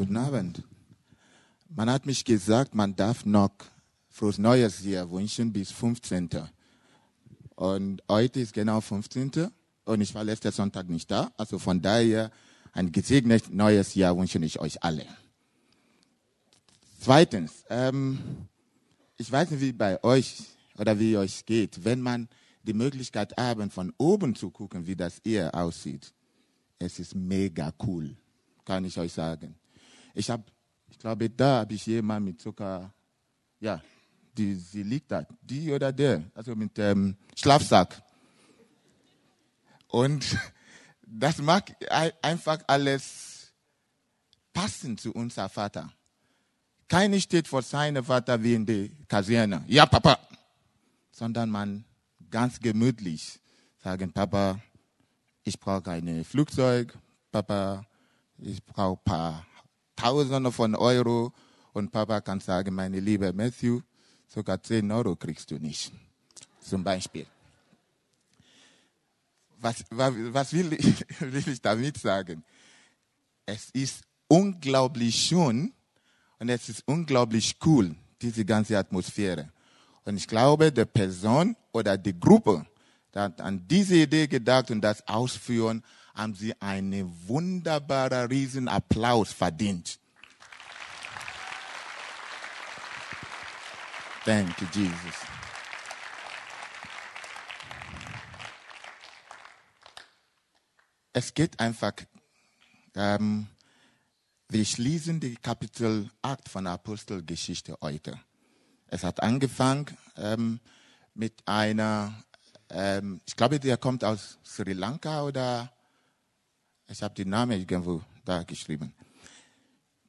Guten Abend. Man hat mich gesagt, man darf noch frohes Neues Jahr wünschen bis 15. Und heute ist genau 15. Und ich war letzten Sonntag nicht da. Also von daher ein gesegnetes neues Jahr wünsche ich euch alle. Zweitens, ähm, ich weiß nicht, wie bei euch oder wie euch geht, wenn man die Möglichkeit haben, von oben zu gucken, wie das Ehe aussieht. Es ist mega cool, kann ich euch sagen. Ich habe, ich glaube, da habe ich jemand mit Zucker, ja, die, sie liegt da, die oder der, also mit ähm, Schlafsack. Und das mag einfach alles passen zu unser Vater. Keiner steht vor seinem Vater wie in der Kaserne. Ja, Papa. Sondern man ganz gemütlich sagen, Papa, ich brauche ein Flugzeug. Papa, ich brauche ein paar Tausende von Euro. Und Papa kann sagen, meine liebe Matthew, sogar 10 Euro kriegst du nicht. Zum Beispiel. Was, was, will, ich, will ich damit sagen? Es ist unglaublich schön und es ist unglaublich cool, diese ganze Atmosphäre. Und ich glaube, die Person oder die Gruppe, die hat an diese Idee gedacht und das ausführen, haben sie einen wunderbaren Riesenapplaus verdient. Thank you, Jesus. Es geht einfach, ähm, wir schließen die Kapitel 8 von der Apostelgeschichte heute. Es hat angefangen ähm, mit einer, ähm, ich glaube, der kommt aus Sri Lanka oder ich habe den Namen irgendwo da geschrieben.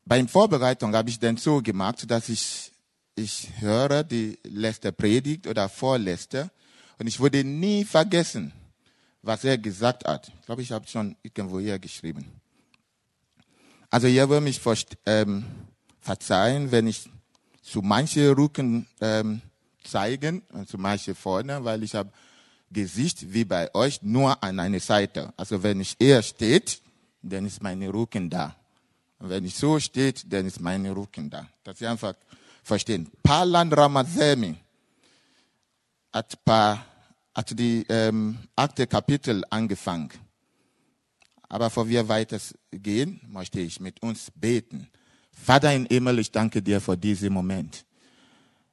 Beim Vorbereitung habe ich dann so gemacht, dass ich, ich höre die letzte Predigt oder vorletzte und ich würde nie vergessen, was er gesagt hat. Ich glaube, ich habe schon irgendwo hier geschrieben. Also ihr würdet mich ähm, verzeihen, wenn ich zu manche Rücken ähm, zeigen und zu manche vorne, weil ich habe Gesicht wie bei euch nur an einer Seite. Also wenn ich eher steht, dann ist meine Rücken da. Und wenn ich so steht, dann ist meine Rücken da. Das ist einfach verstehen. Palan Ramazemi hat, paar, hat die ähm, achte Kapitel angefangen. Aber bevor wir weitergehen, möchte ich mit uns beten. Vater im Himmel, ich danke dir für diesen Moment.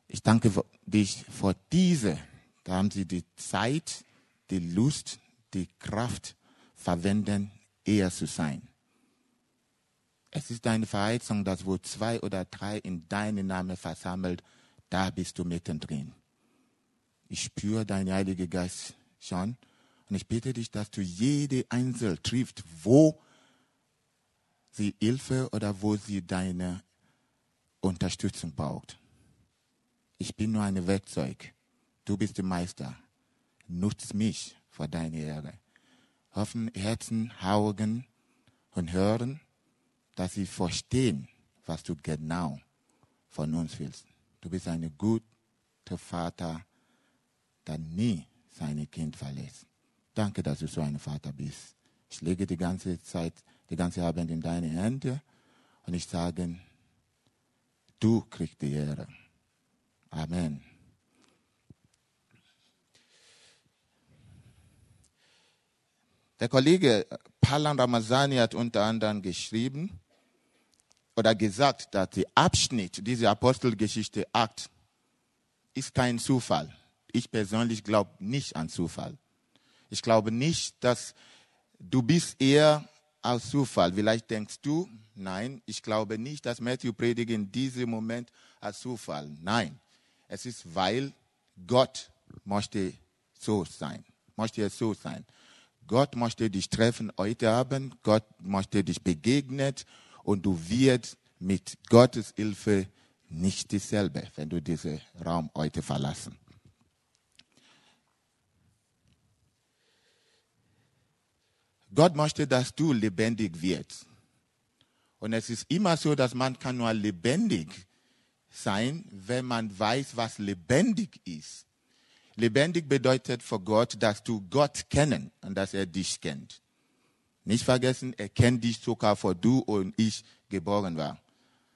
Ich danke dich für diese. Da haben sie die Zeit, die Lust, die Kraft verwenden, eher zu sein. Es ist deine Verheißung, dass wo zwei oder drei in deinem Namen versammelt, da bist du mittendrin. Ich spüre deinen Heiligen Geist schon und ich bitte dich, dass du jede Einzel triffst, wo sie Hilfe oder wo sie deine Unterstützung braucht. Ich bin nur ein Werkzeug. Du bist der Meister. Nutz mich für deine Ehre. Hoffen Herzen, Augen und hören, dass sie verstehen, was du genau von uns willst. Du bist ein guter Vater, der nie seine Kind verlässt. Danke, dass du so ein Vater bist. Ich lege die ganze Zeit, die ganze Abend in deine Hände und ich sage, du kriegst die Ehre. Amen. Der Kollege Palan Ramazani hat unter anderem geschrieben oder gesagt, dass der Abschnitt dieser Apostelgeschichte 8 ist kein Zufall. Ich persönlich glaube nicht an Zufall. Ich glaube nicht, dass du bist eher aus Zufall. Vielleicht denkst du, nein, ich glaube nicht, dass Matthew predigt in diesem Moment als Zufall. Nein, es ist, weil Gott möchte so sein. Möchte es so sein. Gott möchte dich treffen heute Abend. Gott möchte dich begegnen und du wirst mit Gottes Hilfe nicht dieselbe, wenn du diesen Raum heute verlassen. Gott möchte, dass du lebendig wirst. Und es ist immer so, dass man kann nur lebendig sein, wenn man weiß, was lebendig ist. Lebendig bedeutet für Gott, dass du Gott kennen und dass er dich kennt. Nicht vergessen, er kennt dich sogar vor du und ich geboren war.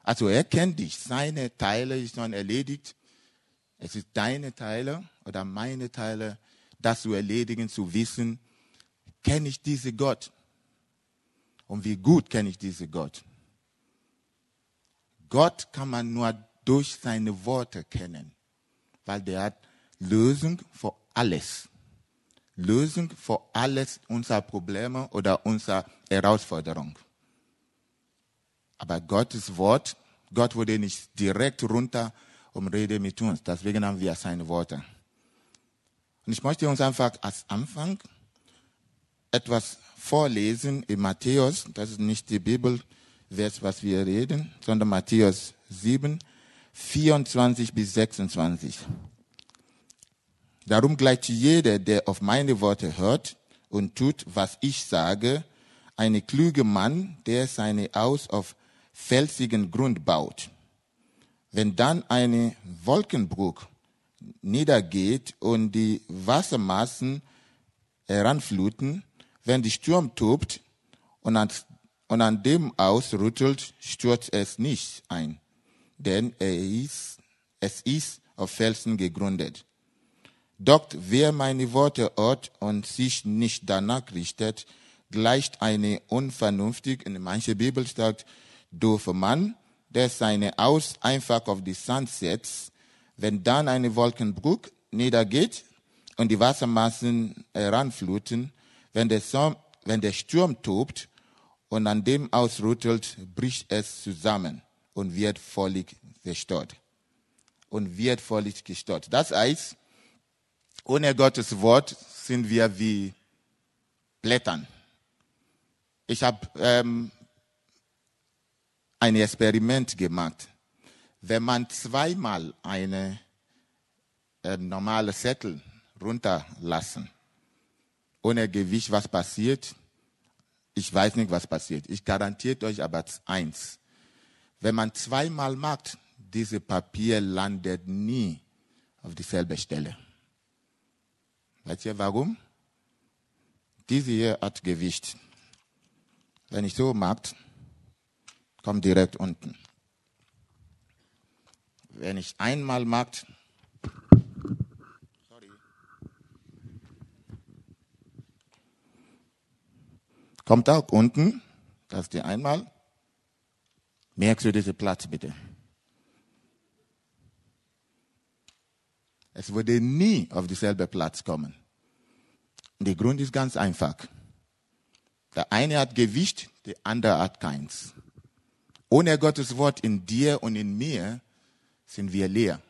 Also er kennt dich. Seine Teile ist schon erledigt. Es ist deine Teile oder meine Teile, das zu erledigen, zu wissen, kenne ich diese Gott? Und wie gut kenne ich diese Gott? Gott kann man nur durch seine Worte kennen, weil der hat Lösung für alles. Lösung für alles unserer Probleme oder unserer Herausforderung. Aber Gottes Wort, Gott wurde nicht direkt runter und rede mit uns. Deswegen haben wir seine Worte. Und ich möchte uns einfach als Anfang etwas vorlesen in Matthäus. Das ist nicht die Bibelvers, was wir reden, sondern Matthäus 7, 24 bis 26. Darum gleicht jeder, der auf meine Worte hört und tut, was ich sage, eine kluge Mann, der seine Haus auf felsigen Grund baut. Wenn dann eine Wolkenbruch niedergeht und die Wassermassen heranfluten, wenn die Sturm tobt und an, und an dem ausrüttelt, stürzt es nicht ein, denn er ist, es ist auf Felsen gegründet. Doch wer meine Worte hört und sich nicht danach richtet, gleicht eine unvernünftig, in manche Bibel sagt, doofe Mann, der seine Aus einfach auf die Sand setzt. Wenn dann eine Wolkenbruch niedergeht und die Wassermassen heranfluten, wenn der, Som wenn der Sturm tobt und an dem ausrüttelt, bricht es zusammen und wird völlig zerstört. Und wird völlig gestört. Das heißt, ohne Gottes Wort sind wir wie Blättern. Ich habe ähm, ein Experiment gemacht. Wenn man zweimal eine äh, normale Zettel runterlassen, ohne Gewicht, was passiert? Ich weiß nicht, was passiert. Ich garantiere euch aber eins. Wenn man zweimal macht, dieses Papier landet nie auf dieselbe Stelle. Weißt ihr warum? Diese hier hat Gewicht. Wenn ich so mache, kommt direkt unten. Wenn ich einmal mache, sorry, kommt auch unten, das ist die einmal. Merkst du diesen Platz bitte? Es würde nie auf dieselbe Platz kommen. Der Grund ist ganz einfach. Der eine hat Gewicht, der andere hat keins. Ohne Gottes Wort in dir und in mir sind wir leer.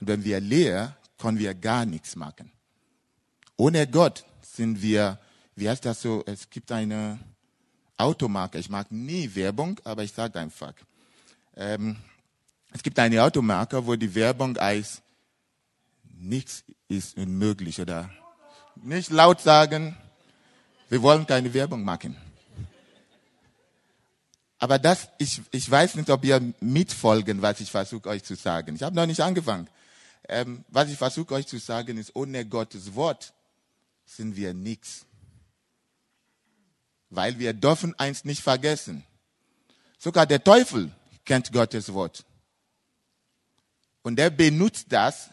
Und wenn wir leer, können wir gar nichts machen. Ohne Gott sind wir, wie heißt das so, es gibt eine Automarke, ich mag nie Werbung, aber ich sage einfach. Ähm, es gibt eine Automarke, wo die Werbung heißt, nichts ist unmöglich oder nicht laut sagen, wir wollen keine Werbung machen. Aber das, ich, ich weiß nicht, ob ihr mitfolgen, was ich versuche euch zu sagen. Ich habe noch nicht angefangen. Ähm, was ich versuche euch zu sagen ist, ohne Gottes Wort sind wir nichts. Weil wir dürfen eins nicht vergessen. Sogar der Teufel kennt Gottes Wort. Und er benutzt das,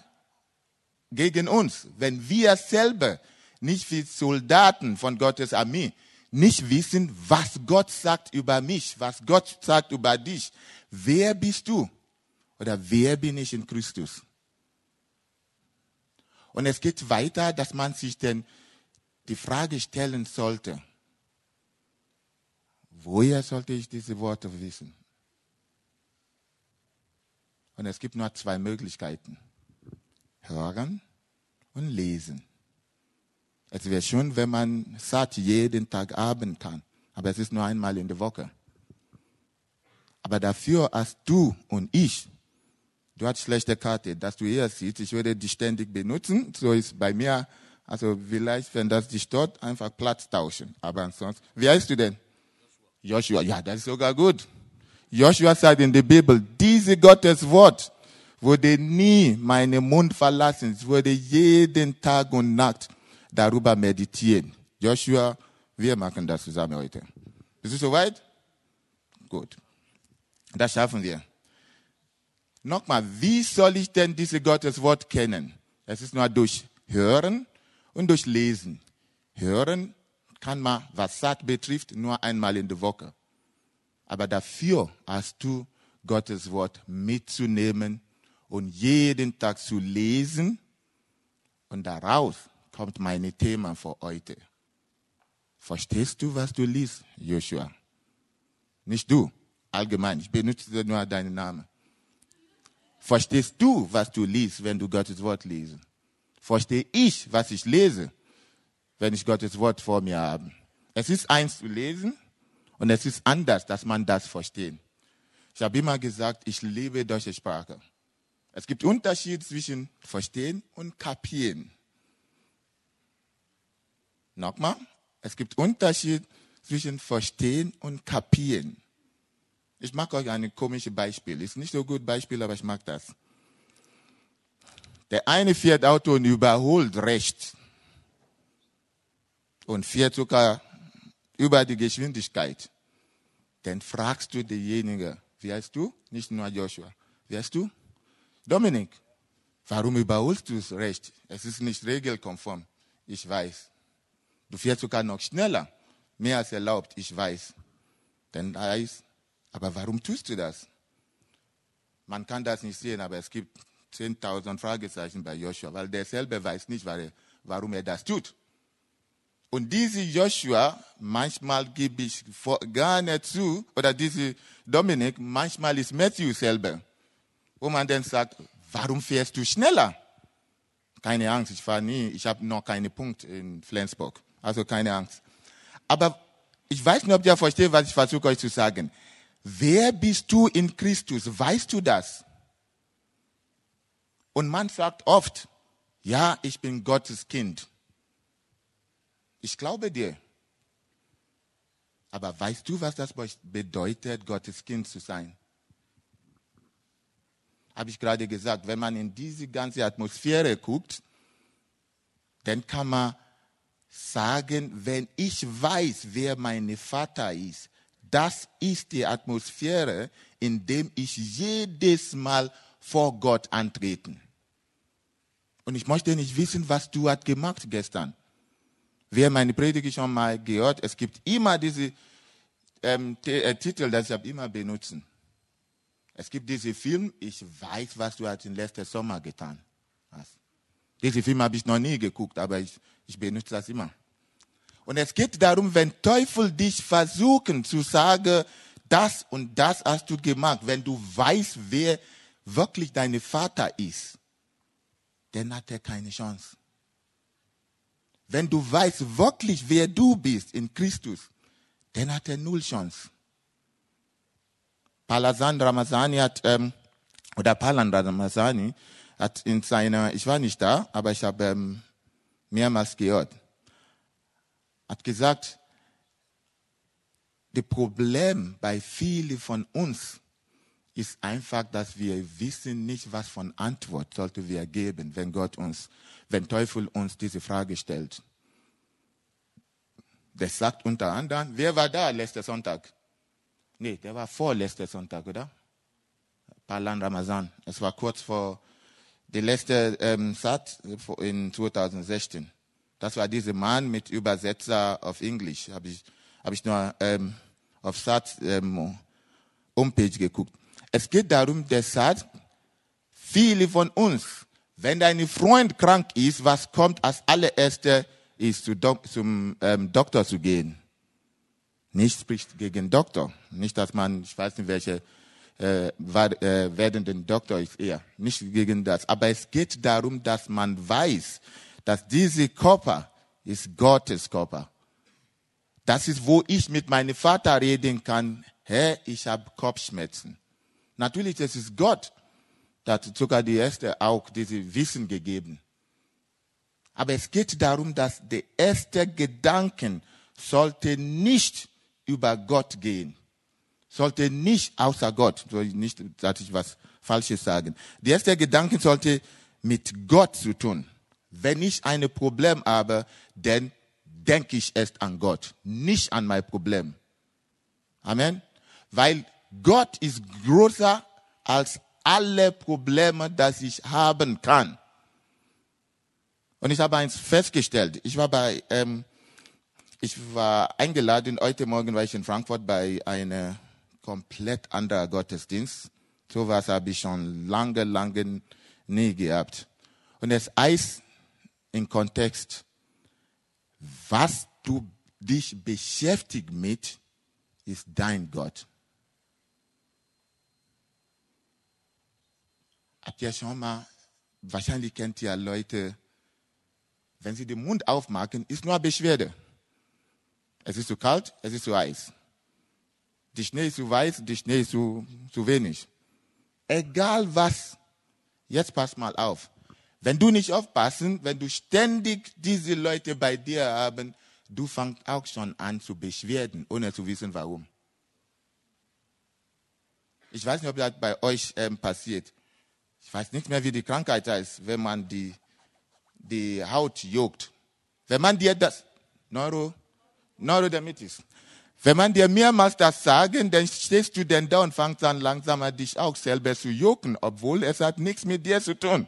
gegen uns, wenn wir selber nicht wie Soldaten von Gottes Armee nicht wissen, was Gott sagt über mich, was Gott sagt über dich. Wer bist du? Oder wer bin ich in Christus? Und es geht weiter, dass man sich denn die Frage stellen sollte, woher sollte ich diese Worte wissen? Und es gibt nur zwei Möglichkeiten hören und lesen. Es wäre schön, wenn man satt jeden Tag Abend kann, aber es ist nur einmal in der Woche. Aber dafür hast du und ich, du hast schlechte Karte, dass du hier siehst, ich würde die ständig benutzen, so ist bei mir, also vielleicht, wenn das dich stört, einfach Platz tauschen. Aber ansonsten, wie heißt du denn? Joshua. Joshua, ja, das ist sogar gut. Joshua sagt in der Bibel, diese Gottes Wort würde nie meinen Mund verlassen. Ich würde jeden Tag und Nacht darüber meditieren. Joshua, wir machen das zusammen heute. Bist du soweit? Gut. Das schaffen wir. Nochmal, wie soll ich denn diese Gotteswort kennen? Es ist nur durch Hören und durch Lesen. Hören kann man, was Saat betrifft, nur einmal in der Woche. Aber dafür hast du Gottes Wort mitzunehmen und jeden Tag zu lesen. Und daraus kommt mein Thema für heute. Verstehst du, was du liest, Joshua? Nicht du, allgemein. Ich benutze nur deinen Namen. Verstehst du, was du liest, wenn du Gottes Wort liest? Verstehe ich, was ich lese, wenn ich Gottes Wort vor mir habe? Es ist eins zu lesen und es ist anders, dass man das versteht. Ich habe immer gesagt, ich liebe deutsche Sprache. Es gibt Unterschied zwischen verstehen und kapieren. Nochmal, es gibt Unterschied zwischen verstehen und kapieren. Ich mag euch ein komisches Beispiel. Ist nicht so gut Beispiel, aber ich mag das. Der eine fährt Auto und überholt rechts und fährt sogar über die Geschwindigkeit. Dann fragst du denjenigen, wie heißt du? Nicht nur Joshua. Wie heißt du? Dominik. Warum überholst du es recht? Es ist nicht regelkonform. Ich weiß. Du fährst sogar noch schneller. Mehr als erlaubt. Ich weiß. Dann heißt, aber warum tust du das? Man kann das nicht sehen, aber es gibt 10.000 Fragezeichen bei Joshua, weil der selber weiß nicht, warum er das tut. Und diese Joshua, manchmal gebe ich gar nicht zu, oder diese Dominik, manchmal ist Matthew selber, wo man dann sagt, warum fährst du schneller? Keine Angst, ich fahre nie, ich habe noch keinen Punkt in Flensburg, also keine Angst. Aber ich weiß nicht, ob ihr versteht, was ich versuche euch zu sagen. Wer bist du in Christus? Weißt du das? Und man sagt oft, ja, ich bin Gottes Kind. Ich glaube dir. Aber weißt du, was das bedeutet, Gottes Kind zu sein? Habe ich gerade gesagt, wenn man in diese ganze Atmosphäre guckt, dann kann man sagen, wenn ich weiß, wer mein Vater ist, das ist die Atmosphäre, in der ich jedes Mal vor Gott antreten. Und ich möchte nicht wissen, was du hast gemacht gestern. Wer meine Predigt schon mal gehört, es gibt immer diese ähm, äh, Titel, das ich immer benutzen. Es gibt diesen Film, ich weiß, was du hast im letzten Sommer getan hast. Diesen Film habe ich noch nie geguckt, aber ich, ich benutze das immer. Und es geht darum, wenn Teufel dich versuchen zu sagen, das und das hast du gemacht, wenn du weißt, wer wirklich dein Vater ist, dann hat er keine Chance. Wenn du weißt wirklich, wer du bist in Christus, dann hat er null Chance. Palasan Ramazani hat, ähm, oder Palan Ramazani hat in seiner, ich war nicht da, aber ich habe ähm, mehrmals gehört, hat gesagt, das Problem bei vielen von uns ist einfach, dass wir wissen nicht, was von Antwort sollte wir geben, wenn Gott uns, wenn Teufel uns diese Frage stellt. Der sagt unter anderem, wer war da letzten Sonntag? Nee, der war vor letzten Sonntag, oder? Palan Ramazan. Es war kurz vor der letzte ähm, Satz in 2016. Das war dieser Mann mit Übersetzer auf Englisch. Habe ich, hab ich nur ähm, auf Satz ähm, Homepage geguckt. Es geht darum, der sagt, viele von uns, wenn dein Freund krank ist, was kommt als allererste, ist zu zum ähm, Doktor zu gehen. Nicht spricht gegen Doktor. Nicht, dass man, ich weiß nicht, welche äh, äh, werdenden Doktor ist eher. Nicht gegen das. Aber es geht darum, dass man weiß, dass dieser Körper ist Gottes Körper. Das ist, wo ich mit meinem Vater reden kann. Herr, ich habe Kopfschmerzen. Natürlich, das ist Gott, der hat sogar die erste auch diese Wissen gegeben. Aber es geht darum, dass der erste Gedanken sollte nicht über Gott gehen. Sollte nicht außer Gott, nicht, dass ich was Falsches sagen. Der erste Gedanke sollte mit Gott zu tun. Wenn ich ein Problem habe, dann denke ich erst an Gott, nicht an mein Problem. Amen. weil Gott ist größer als alle Probleme, das ich haben kann. Und ich habe eins festgestellt. Ich war bei, ähm, ich war eingeladen, heute Morgen war ich in Frankfurt bei einem komplett anderen Gottesdienst. So was habe ich schon lange, lange nie gehabt. Und es heißt im Kontext, was du dich beschäftigt mit, ist dein Gott. Habt ihr schon mal, wahrscheinlich kennt ihr Leute, wenn sie den Mund aufmachen, ist nur Beschwerde. Es ist zu kalt, es ist zu heiß. Die Schnee ist zu weiß, die Schnee ist zu, zu wenig. Egal was, jetzt pass mal auf. Wenn du nicht aufpassen, wenn du ständig diese Leute bei dir haben, du fängst auch schon an zu beschwerden, ohne zu wissen warum. Ich weiß nicht, ob das bei euch ähm, passiert. Ich weiß nicht mehr, wie die Krankheit heißt, wenn man die, die Haut juckt. Wenn man dir das, Neuro, Neurodermitis. Wenn man dir mehrmals das sagen, dann stehst du denn da und fängst an langsam an dich auch selber zu jucken, obwohl es hat nichts mit dir zu tun.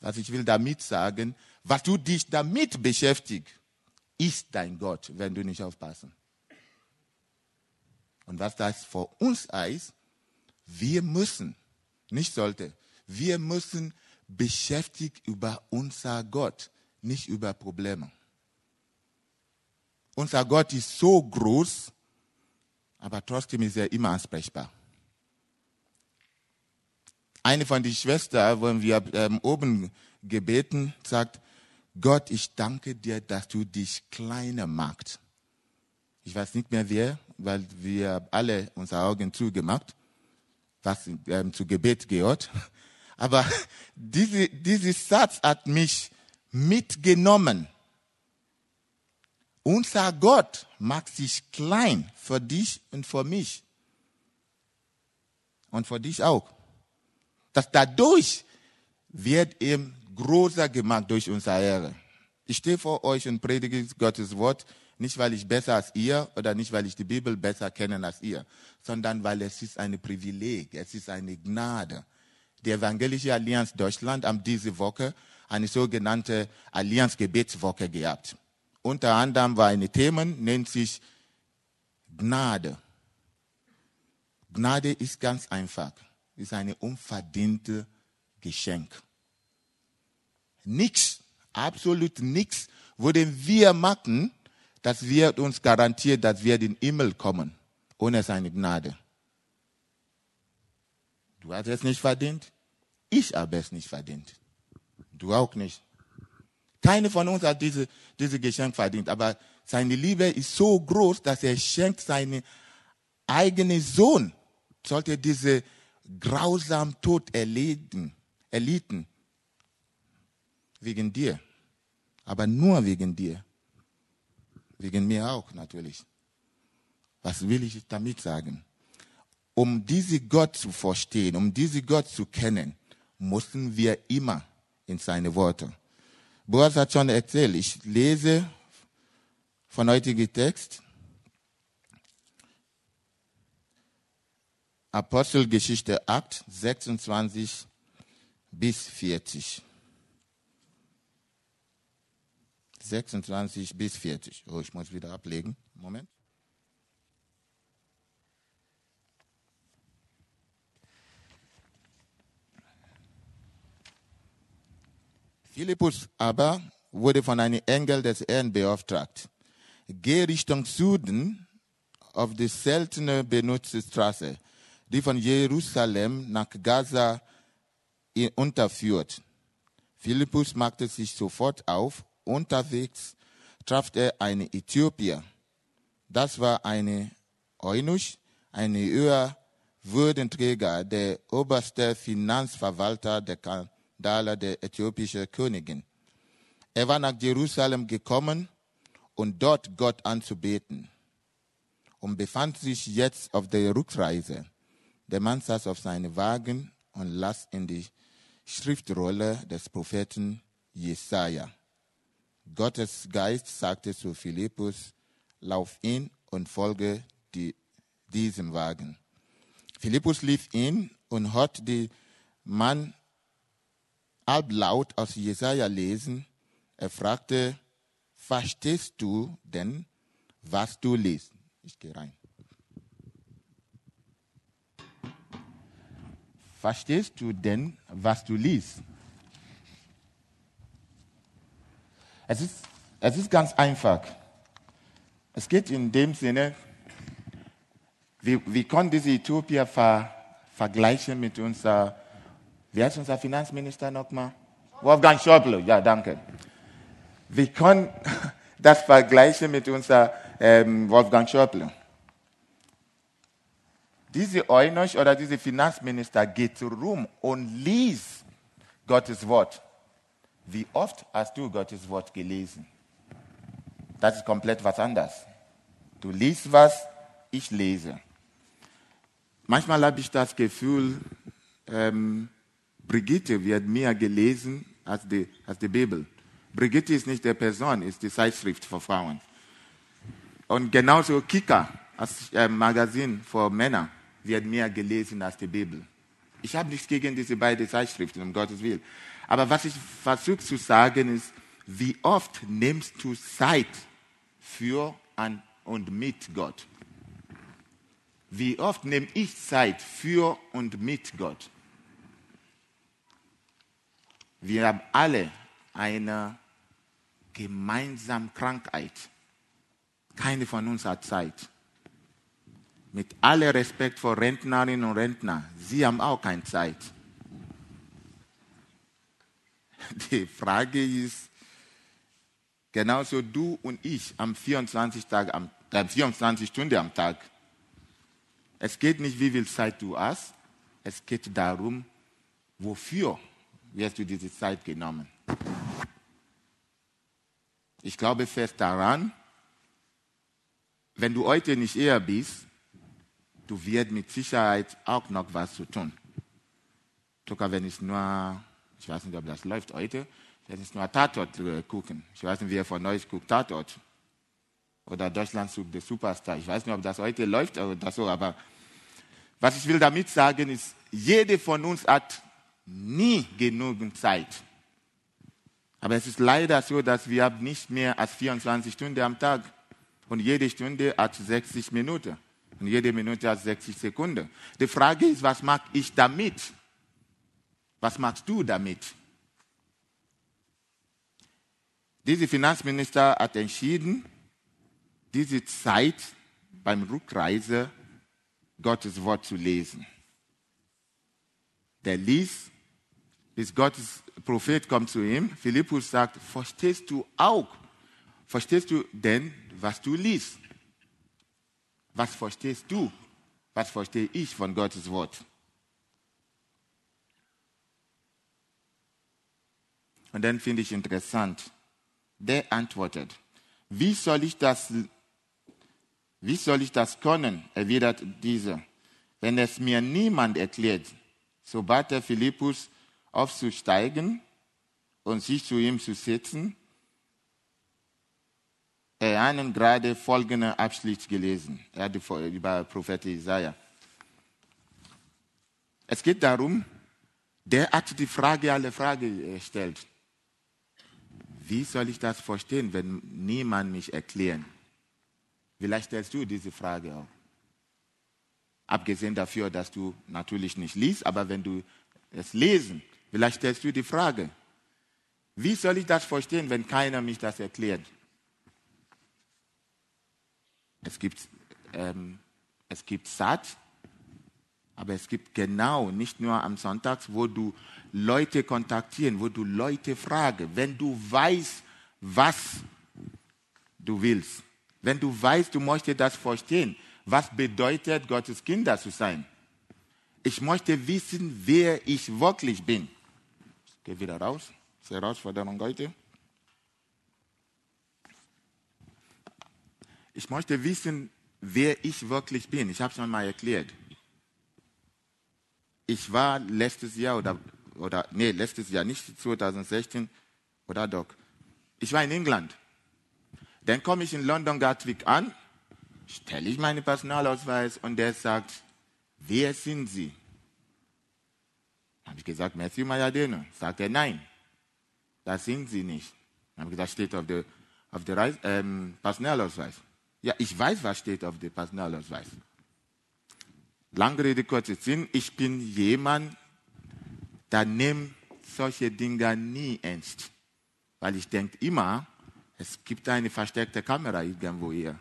Was ich will damit sagen, was du dich damit beschäftigst, ist dein Gott, wenn du nicht aufpassen. Und was das für uns heißt, wir müssen, nicht sollte, wir müssen beschäftigt über unser Gott, nicht über Probleme. Unser Gott ist so groß, aber trotzdem ist er immer ansprechbar. Eine von den Schwestern, wo wir ähm, oben gebeten, sagt, Gott, ich danke dir, dass du dich kleiner machst. Ich weiß nicht mehr wer, weil wir alle unsere Augen zugemacht, was ähm, zu Gebet gehört. Aber diese, dieser Satz hat mich mitgenommen. Unser Gott macht sich klein für dich und für mich. Und für dich auch. Dass dadurch wird ihm großer gemacht durch unsere Ehre. Ich stehe vor euch und predige Gottes Wort, nicht weil ich besser als ihr oder nicht weil ich die Bibel besser kenne als ihr, sondern weil es ist ein Privileg, es ist eine Gnade. Die Evangelische Allianz Deutschland haben diese Woche eine sogenannte Allianz-Gebetswoche gehabt. Unter anderem war ein Thema, nennt sich Gnade. Gnade ist ganz einfach, ist eine unverdiente Geschenk. Nichts, absolut nichts würden wir machen, das wird uns garantiert, dass wir in den Himmel kommen, ohne seine Gnade. Du hast es nicht verdient, ich habe es nicht verdient. Du auch nicht. Keine von uns hat diese, diese Geschenk verdient, aber seine Liebe ist so groß, dass er schenkt seinen eigenen Sohn, sollte diese grausam Tod erlitten, erlitten. Wegen dir. Aber nur wegen dir. Wegen mir auch natürlich. Was will ich damit sagen? Um diese Gott zu verstehen, um diese Gott zu kennen, müssen wir immer in seine Worte Boas hat schon erzählt, ich lese von heutigem Text. Apostelgeschichte 8, 26 bis 40. 26 bis 40. Oh, ich muss wieder ablegen. Moment. Philippus aber wurde von einem Engel des Herrn beauftragt. Geh Richtung Süden auf die seltene benutzte Straße, die von Jerusalem nach Gaza unterführt. Philippus machte sich sofort auf. Unterwegs traf er einen Äthiopier. Das war eine Eunuch, ein höher Würdenträger, der oberste Finanzverwalter der Dala, der äthiopischen Königin. Er war nach Jerusalem gekommen, um dort Gott anzubeten und befand sich jetzt auf der Rückreise. Der Mann saß auf seinem Wagen und las in die Schriftrolle des Propheten Jesaja. Gottes Geist sagte zu Philippus, lauf ihn und folge die, diesem Wagen. Philippus lief in und hört den Mann halblaut aus Jesaja lesen. Er fragte, verstehst du denn, was du liest? Ich gehe rein. Verstehst du denn, was du liest? Es ist, es ist ganz einfach. Es geht in dem Sinne, wir, wir können diese Äthiopier ver, vergleichen mit unser, wie heißt unser Finanzminister nochmal? Wolfgang Schäuble, ja, danke. Wir können das vergleichen mit unser ähm, Wolfgang Schäuble. Diese Eunuch oder diese Finanzminister geht rum und liest Gottes Wort. Wie oft hast du Gottes Wort gelesen? Das ist komplett was anderes. Du liest was, ich lese. Manchmal habe ich das Gefühl, ähm, Brigitte wird mehr gelesen als die, als die Bibel. Brigitte ist nicht die Person, ist die Zeitschrift für Frauen. Und genauso Kika, als äh, Magazin für Männer, wird mehr gelesen als die Bibel. Ich habe nichts gegen diese beiden Zeitschriften, um Gottes Willen. Aber was ich versuche zu sagen ist, wie oft nimmst du Zeit für und mit Gott? Wie oft nehme ich Zeit für und mit Gott? Wir haben alle eine gemeinsame Krankheit. Keine von uns hat Zeit. Mit allem Respekt vor Rentnerinnen und Rentnern, sie haben auch keine Zeit. Die Frage ist, genauso du und ich am 24, Tag, am, äh, 24 Stunden am Tag, es geht nicht, wie viel Zeit du hast. Es geht darum, wofür wirst du diese Zeit genommen. Ich glaube fest daran, wenn du heute nicht eher bist, du wirst mit Sicherheit auch noch was zu tun. Sogar wenn ich nur, ich weiß nicht, ob das läuft heute, wenn ich nur Tatort äh, gucken. Ich weiß nicht, wer von euch guckt Tatort. Oder Deutschland sucht den Superstar. Ich weiß nicht, ob das heute läuft oder so, aber was ich will damit sagen ist, jede von uns hat nie genügend Zeit. Aber es ist leider so, dass wir nicht mehr als 24 Stunden am Tag und jede Stunde hat 60 Minuten und jede Minute hat 60 Sekunden. Die Frage ist, was mag ich damit? Was machst du damit? Dieser Finanzminister hat entschieden, diese Zeit beim Rückreise Gottes Wort zu lesen. Der liest, bis Gottes Prophet kommt zu ihm. Philippus sagt, verstehst du auch? Verstehst du denn, was du liest? Was verstehst du? Was verstehe ich von Gottes Wort? Und dann finde ich interessant, der antwortet, wie soll ich das wie soll ich das können? erwidert dieser. Wenn es mir niemand erklärt, so bat er Philippus aufzusteigen und sich zu ihm zu setzen. Er hat gerade folgenden Abschnitt gelesen. Er hat über Prophet Isaiah. Es geht darum, der hat die Frage alle Fragen gestellt. Wie soll ich das verstehen, wenn niemand mich erklärt? Vielleicht stellst du diese Frage auch. Abgesehen dafür, dass du natürlich nicht liest, aber wenn du es lesen, vielleicht stellst du die Frage, wie soll ich das verstehen, wenn keiner mich das erklärt? Es gibt, ähm, es gibt satt, aber es gibt genau, nicht nur am Sonntag, wo du Leute kontaktieren, wo du Leute fragst, wenn du weißt, was du willst. Wenn du weißt, du möchtest das verstehen, was bedeutet, Gottes Kinder zu sein. Ich möchte wissen, wer ich wirklich bin. Ich gehe wieder raus. Das ist Herausforderung heute. Ich möchte wissen, wer ich wirklich bin. Ich habe es mal erklärt. Ich war letztes Jahr oder, oder, nee, letztes Jahr, nicht 2016 oder doch. Ich war in England. Dann komme ich in London Gatwick an, stelle ich meinen Personalausweis und der sagt, wer sind Sie? Habe ich gesagt, Matthew Mayadeno. Sagt er, nein, das sind Sie nicht. Habe ich gesagt, steht auf der, auf der ähm, Personalausweis. Ja, ich weiß, was steht auf dem Personalausweis. Lange Rede, kurzer Sinn. Ich bin jemand, der nimmt solche Dinge nie ernst. Weil ich denke immer, es gibt eine versteckte Kamera irgendwo hier.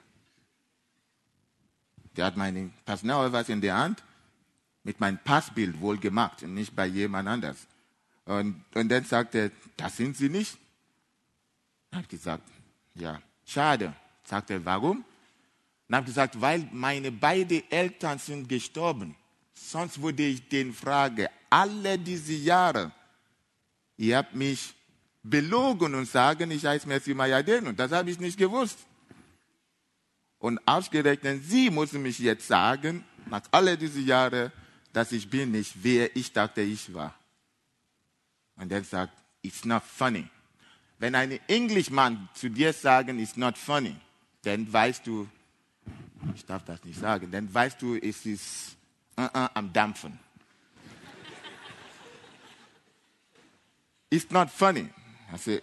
Der hat meinen Personalausweis in der Hand mit meinem Passbild wohl gemacht und nicht bei jemand anders. Und, und dann sagt er, das sind Sie nicht. Ich habe gesagt, ja, schade. Sagt er, warum? Und habe gesagt, weil meine beiden Eltern sind gestorben. Sonst würde ich den fragen, alle diese Jahre, ihr habt mich belogen und sagen, ich heiße Messi Mayaden. Und das habe ich nicht gewusst. Und ausgerechnet Sie müssen mich jetzt sagen, nach all diesen Jahren, dass ich bin nicht, wer ich dachte, ich war. Und er sagt, it's not funny. Wenn ein Englischmann zu dir sagen, it's not funny, dann weißt du, ich darf das nicht sagen, dann weißt du, es ist uh -uh, am Dampfen. it's not funny. Also,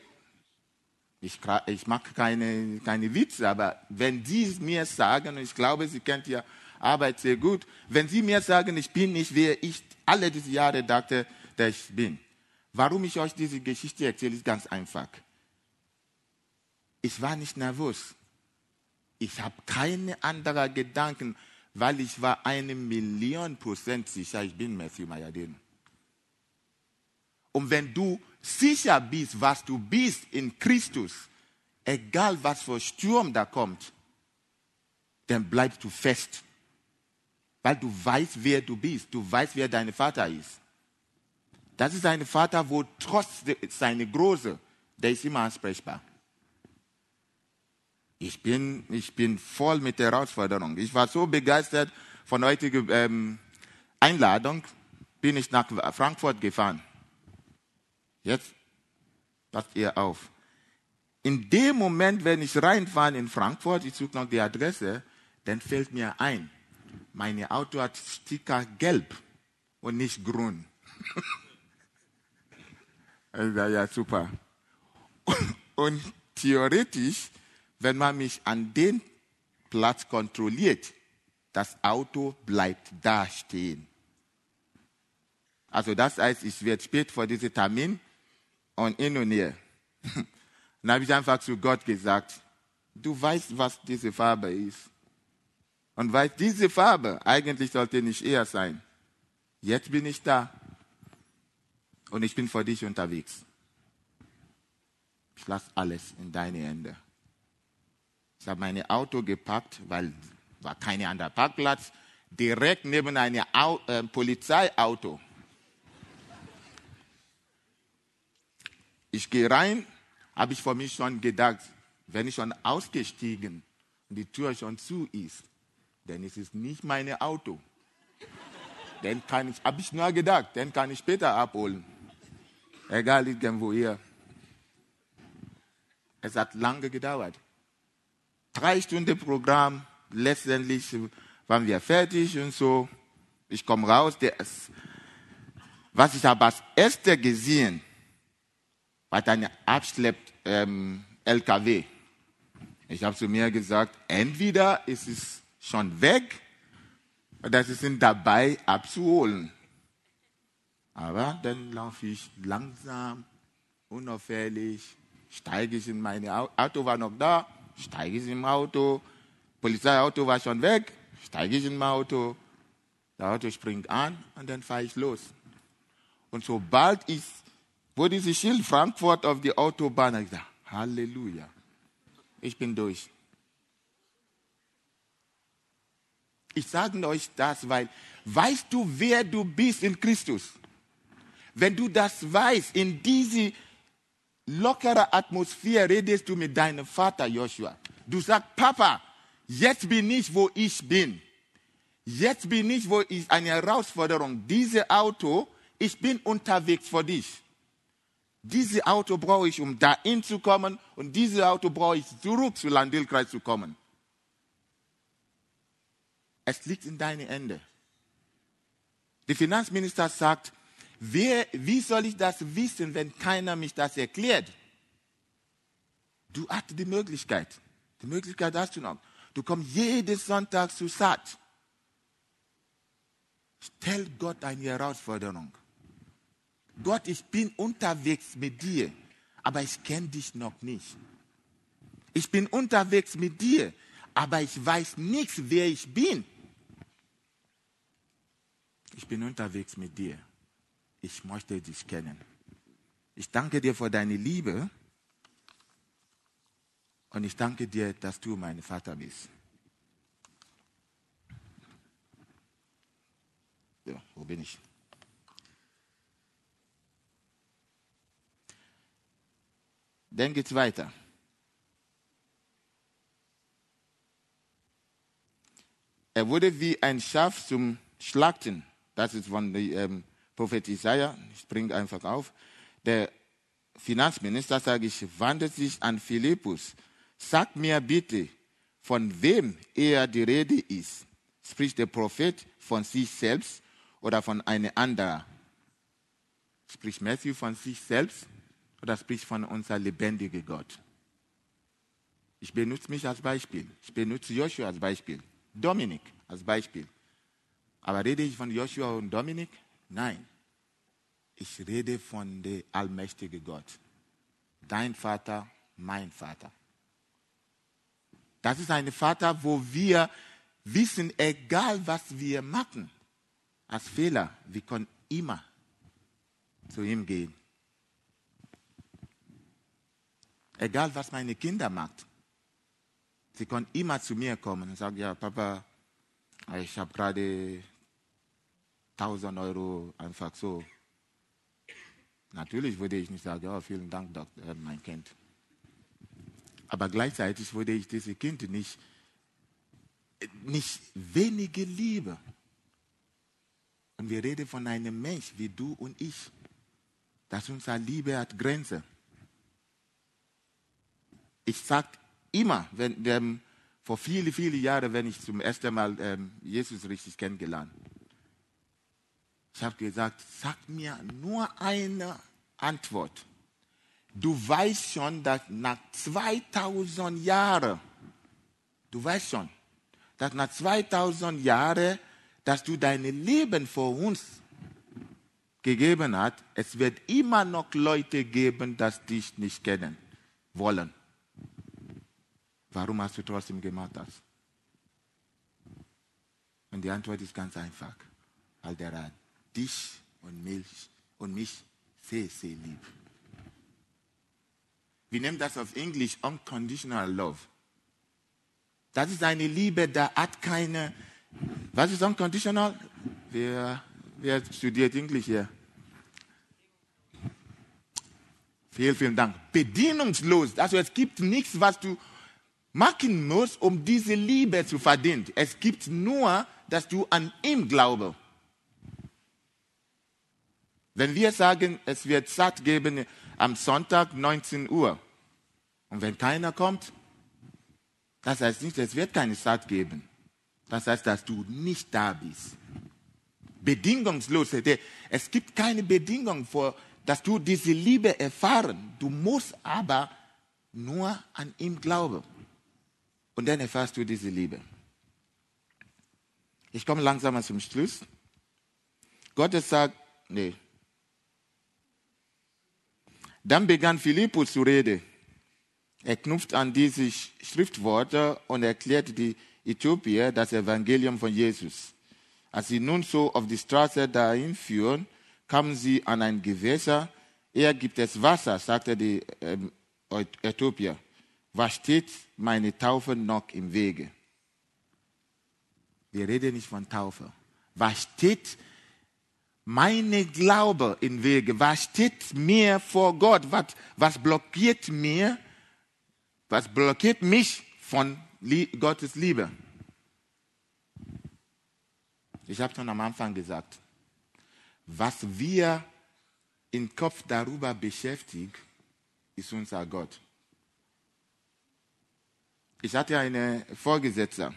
ich, ich mache keine, keine Witze, aber wenn Sie mir sagen, und ich glaube, Sie kennt ja Arbeit sehr gut, wenn Sie mir sagen, ich bin nicht, wer ich alle diese Jahre dachte, dass ich bin. Warum ich euch diese Geschichte erzähle, ist ganz einfach. Ich war nicht nervös. Ich habe keine anderen Gedanken, weil ich war eine Million Prozent sicher, ich bin Matthew Mayadin. Und wenn du sicher bist, was du bist in Christus, egal was für Sturm da kommt, dann bleibst du fest. Weil du weißt, wer du bist. Du weißt, wer dein Vater ist. Das ist ein Vater, wo trotz seiner Größe, der ist immer ansprechbar. Ich bin, ich bin voll mit der Herausforderung. Ich war so begeistert von heutiger ähm, Einladung, bin ich nach Frankfurt gefahren. Jetzt passt ihr auf. In dem Moment, wenn ich reinfahre in Frankfurt, ich suche noch die Adresse, dann fällt mir ein, mein Auto hat Sticker gelb und nicht grün. also, ja, super. Und theoretisch, wenn man mich an den Platz kontrolliert, das Auto bleibt da stehen. Also das heißt, ich werde spät vor diesem Termin und in und her. Dann habe ich einfach zu Gott gesagt, du weißt, was diese Farbe ist. Und weißt, diese Farbe eigentlich sollte nicht eher sein. Jetzt bin ich da und ich bin vor dich unterwegs. Ich lasse alles in deine Hände. Ich habe mein Auto gepackt, weil war kein anderer Parkplatz, direkt neben einem äh, Polizeiauto. Ich gehe rein, habe ich vor mich schon gedacht, wenn ich schon ausgestiegen und die Tür schon zu ist, ist es nicht mein Auto. Dann kann ich, habe ich nur gedacht, dann kann ich später abholen. Egal irgendwo hier. Es hat lange gedauert. Drei Stunden Programm, letztendlich waren wir fertig und so. Ich komme raus. was ich habe als erster gesehen, hat eine Abschlepp-LKW. Ähm, ich habe zu mir gesagt, entweder ist es schon weg oder sie sind dabei abzuholen. Aber dann laufe ich langsam, unauffällig, steige ich in mein Auto, war noch da, steige ich im Auto, Polizeiauto war schon weg, steige ich in mein Auto, das Auto springt an und dann fahre ich los. Und sobald ich wo dieses Schild Frankfurt auf die Autobahn, ich gesagt, Halleluja, ich bin durch. Ich sage euch das, weil weißt du, wer du bist in Christus? Wenn du das weißt, in diese lockere Atmosphäre redest du mit deinem Vater Joshua. Du sagst, Papa, jetzt bin ich, wo ich bin. Jetzt bin ich, wo ich eine Herausforderung. Dieses Auto, ich bin unterwegs vor dich. Dieses Auto brauche ich, um dahin zu kommen und dieses Auto brauche ich zurück zu Landilkreis zu kommen. Es liegt in deinen Händen. Der Finanzminister sagt, wer, wie soll ich das wissen, wenn keiner mich das erklärt? Du hast die Möglichkeit. Die Möglichkeit hast du noch. Du kommst jeden Sonntag zu Saat. Stell Gott eine Herausforderung. Gott, ich bin unterwegs mit dir, aber ich kenne dich noch nicht. Ich bin unterwegs mit dir, aber ich weiß nichts, wer ich bin. Ich bin unterwegs mit dir. Ich möchte dich kennen. Ich danke dir für deine Liebe und ich danke dir, dass du mein Vater bist. Ja, wo bin ich? Dann geht's weiter. Er wurde wie ein Schaf zum Schlachten. Das ist von dem ähm, Prophet Isaiah. Ich springe einfach auf. Der Finanzminister, sage ich, wandte sich an Philippus. Sag mir bitte, von wem eher die Rede ist. Spricht der Prophet von sich selbst oder von einem anderen? Spricht Matthew von sich selbst oder spricht von unser lebendiger Gott? Ich benutze mich als Beispiel. Ich benutze Joshua als Beispiel. Dominik als Beispiel. Aber rede ich von Joshua und Dominik? Nein. Ich rede von dem allmächtigen Gott. Dein Vater, mein Vater. Das ist ein Vater, wo wir wissen, egal was wir machen, als Fehler, wir können immer zu ihm gehen. Egal was meine Kinder machen, sie können immer zu mir kommen und sagen, ja, Papa, ich habe gerade 1000 Euro einfach so. Natürlich würde ich nicht sagen, ja, vielen Dank, Doktor, mein Kind. Aber gleichzeitig würde ich dieses Kind nicht, nicht wenige lieben. Und wir reden von einem Mensch wie du und ich, dass unsere Liebe hat Grenze. Ich sage immer, wenn, wenn, vor vielen, vielen Jahren, wenn ich zum ersten Mal ähm, Jesus richtig kennengelernt ich habe gesagt, sag mir nur eine Antwort. Du weißt schon, dass nach 2000 Jahren, du weißt schon, dass nach 2000 Jahren, dass du dein Leben vor uns gegeben hast, es wird immer noch Leute geben, die dich nicht kennen wollen. Warum hast du trotzdem gemacht das? Und die Antwort ist ganz einfach, weil der hat dich und mich, und mich sehr, sehr lieb. Wir nennen das auf Englisch unconditional love. Das ist eine Liebe, da hat keine. Was ist unconditional? Wer, wer studiert Englisch hier? Vielen, vielen Dank. Bedienungslos. Also es gibt nichts, was du machen musst, um diese Liebe zu verdienen. Es gibt nur, dass du an ihm glaubst. Wenn wir sagen, es wird satt geben am Sonntag 19 Uhr und wenn keiner kommt, das heißt nicht, es wird keine Saat geben. Das heißt, dass du nicht da bist. Bedingungslos. Es gibt keine Bedingung, vor, dass du diese Liebe erfahren. Du musst aber nur an ihm glauben. Und dann erfährst du diese Liebe. Ich komme langsam zum Schluss. Gott sagt, nee, dann begann Philippus zu reden. Er knüpft an diese Schriftworte und erklärt die Äthiopier das Evangelium von Jesus. Als sie nun so auf die Straße dahin führen, kamen sie an ein Gewässer. Er gibt es Wasser, sagte die ähm, Äthiopier. Was steht meine Taufe noch im Wege? Wir reden nicht von Taufe. Was steht meine Glaube im Wege? Was steht mir vor Gott? Was, was blockiert mir? Was blockiert mich von Gottes Liebe? Ich habe schon am Anfang gesagt, was wir im Kopf darüber beschäftigt, ist unser Gott. Ich hatte eine Vorgesetzte.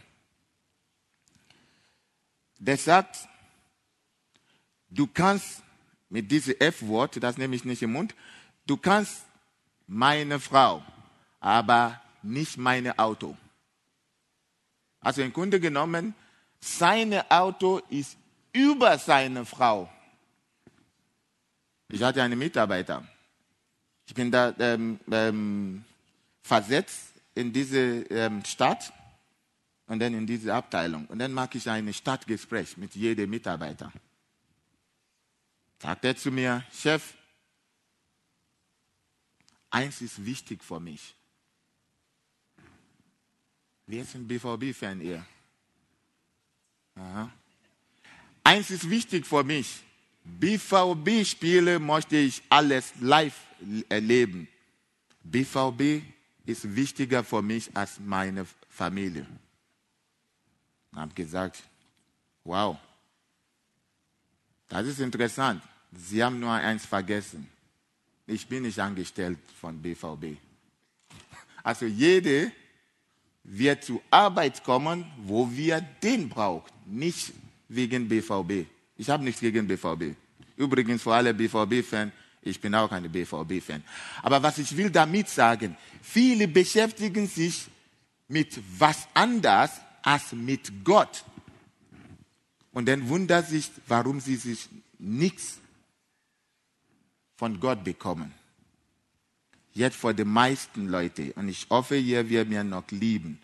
der sagt, du kannst mit diesem F-Wort, das nehme ich nicht im Mund, du kannst meine Frau, aber nicht meine Auto. Also im Grunde genommen, sein Auto ist über seine Frau. Ich hatte einen Mitarbeiter. Ich bin da ähm, ähm, versetzt in diese ähm, Stadt und dann in diese Abteilung. Und dann mache ich ein Stadtgespräch mit jedem Mitarbeiter. Sagt er zu mir, Chef, eins ist wichtig für mich. Wir sind BVB-Fan hier. Aha. Eins ist wichtig für mich. BVB-Spiele möchte ich alles live erleben. BVB ist wichtiger für mich als meine Familie. Ich habe gesagt, wow, das ist interessant. Sie haben nur eins vergessen. Ich bin nicht angestellt von BVB. Also jede wird zur Arbeit kommen, wo wir den brauchen, nicht wegen BVB. Ich habe nichts gegen BVB. Übrigens für alle BVB-Fans, ich bin auch ein BVB-Fan. Aber was ich will damit sagen, viele beschäftigen sich mit was anders als mit Gott. Und dann wundert sich, warum sie sich nichts von Gott bekommen. Jetzt für die meisten Leute, und ich hoffe, ihr werdet mir noch lieben,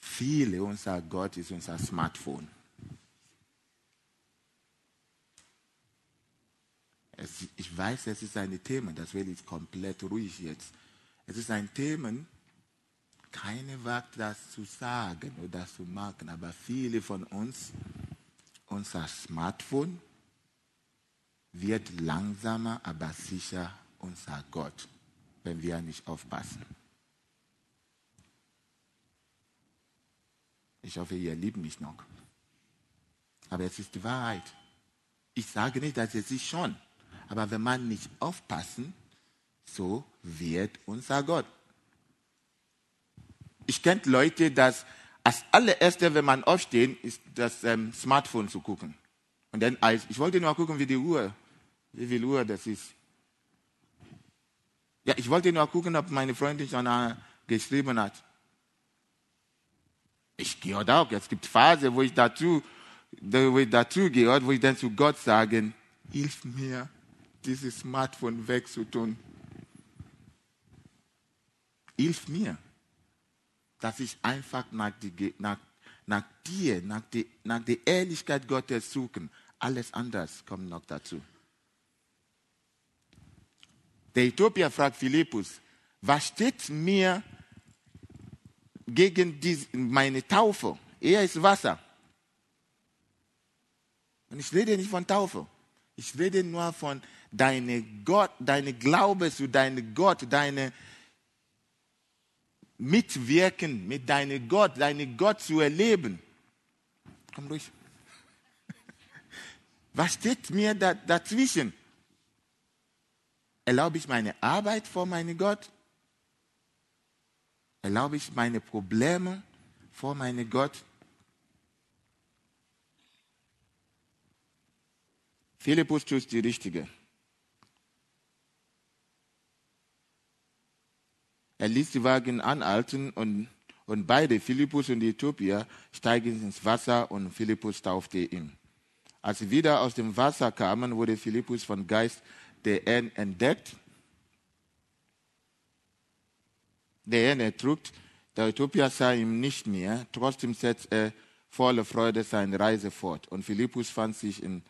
viele unser Gott ist unser Smartphone. Es, ich weiß, es ist ein Thema, das will ich komplett ruhig jetzt. Es ist ein Thema, keine wagt das zu sagen oder zu machen, aber viele von uns, unser Smartphone wird langsamer, aber sicher unser Gott, wenn wir nicht aufpassen. Ich hoffe, ihr liebt mich noch. Aber es ist die Wahrheit. Ich sage nicht, dass es ist schon. Aber wenn man nicht aufpassen, so wird unser Gott. Ich kenne Leute, dass als allererste, wenn man aufsteht, ist das ähm, Smartphone zu gucken. Und dann, ich wollte nur gucken, wie die Uhr, wie viel Uhr das ist. Ja, ich wollte nur gucken, ob meine Freundin schon äh, geschrieben hat. Ich gehört auch. Es gibt Phasen, wo ich dazu, wo ich dazu gehört, wo ich dann zu Gott sage, hilf mir, dieses Smartphone wegzutun. Hilf mir, dass ich einfach nach, die, nach, nach dir, nach, die, nach der Ehrlichkeit Gottes suchen. Alles anders kommt noch dazu. Der Äthiopier fragt Philippus, was steht mir gegen die, meine Taufe? Er ist Wasser. Und ich rede nicht von Taufe. Ich rede nur von deine Gott, deine Glaube zu deinem Gott, deine Mitwirken mit deinem Gott, deinen Gott zu erleben. Komm durch. Was steht mir da, dazwischen? Erlaube ich meine Arbeit vor meinem Gott? Erlaube ich meine Probleme vor meinem Gott? Philippus tut die Richtige. Er ließ die Wagen anhalten und, und beide, Philippus und Äthiopier, steigen ins Wasser und Philippus taufte ihn. Als sie wieder aus dem Wasser kamen, wurde Philippus von Geist der Herrn entdeckt. Der Herrn ertrugt, der Äthiopier sah ihm nicht mehr, trotzdem setzte er voller Freude seine Reise fort. Und Philippus fand sich in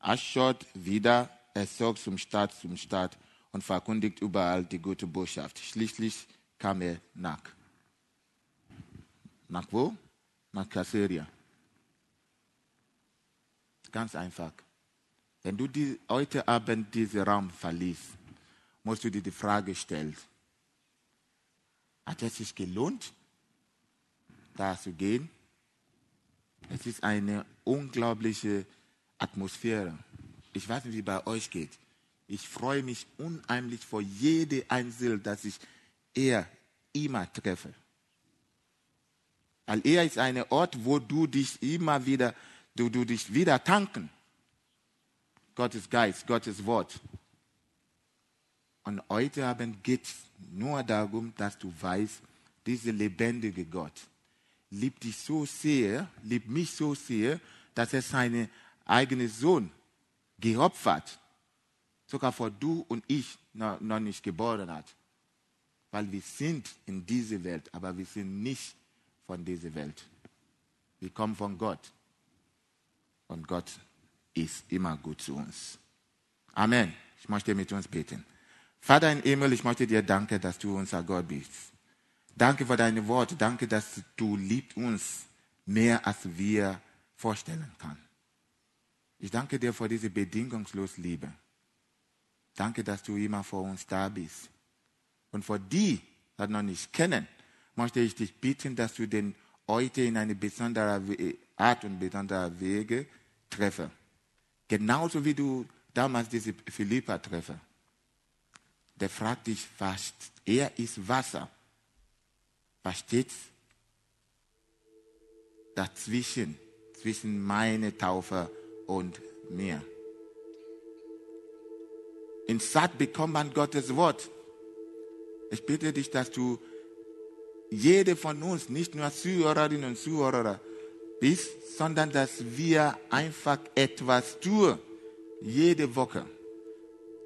Aschod wieder, er zog zum Stadt zum Stadt und verkündigt überall die gute Botschaft. Schließlich kam er nach. Nach wo? Nach Kasseria. Ganz einfach. Wenn du die, heute Abend diesen Raum verliest, musst du dir die Frage stellen, hat es sich gelohnt, da zu gehen? Es ist eine unglaubliche Atmosphäre. Ich weiß nicht, wie bei euch geht. Ich freue mich unheimlich vor jede Einzel, dass ich er immer treffe. Weil er ist ein Ort, wo du dich immer wieder du, du dich wieder tanken. Gottes Geist, Gottes Wort. Und heute Abend geht es nur darum, dass du weißt, dieser lebendige Gott liebt dich so sehr, liebt mich so sehr, dass er seinen eigenen Sohn geopfert, sogar vor du und ich noch, nicht geboren hat. Weil wir sind in dieser Welt, aber wir sind nicht von dieser Welt. Wir kommen von Gott. Und Gott ist immer gut zu uns. Amen. Ich möchte mit uns beten. Vater im Himmel, ich möchte dir danken, dass du unser Gott bist. Danke für deine Worte. Danke, dass du liebst uns mehr, als wir vorstellen können. Ich danke dir für diese bedingungslose Liebe. Danke, dass du immer vor uns da bist. Und für die, die noch nicht kennen, möchte ich dich bitten, dass du den heute in eine besondere Art und besondere Wege treffe. Genauso wie du damals diese Philippa treffe. Der fragt dich, was er ist Wasser. Was steht dazwischen, zwischen meiner Taufe und mir? In Saat bekommt man Gottes Wort. Ich bitte dich, dass du jede von uns, nicht nur Zuhörerinnen und Zuhörer bist, sondern dass wir einfach etwas tun, jede Woche.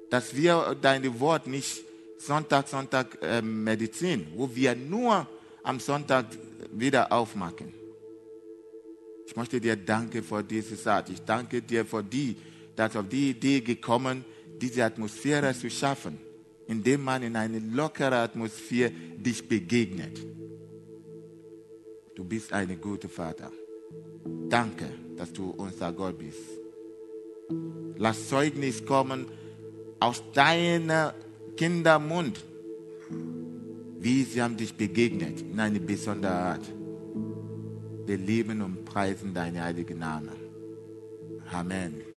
Dass wir deine Wort nicht Sonntag, Sonntag äh, Medizin, wo wir nur am Sonntag wieder aufmachen. Ich möchte dir danken für diese Saat. Ich danke dir für die, dass auf die Idee gekommen, diese Atmosphäre zu schaffen, indem man in eine lockere Atmosphäre dich begegnet. Du bist ein guter Vater. Danke, dass du unser Gott bist. Lass Zeugnis kommen aus deinem Kindermund wie sie haben dich begegnet in eine besondere Art. Wir lieben und preisen deinen heiligen Namen. Amen.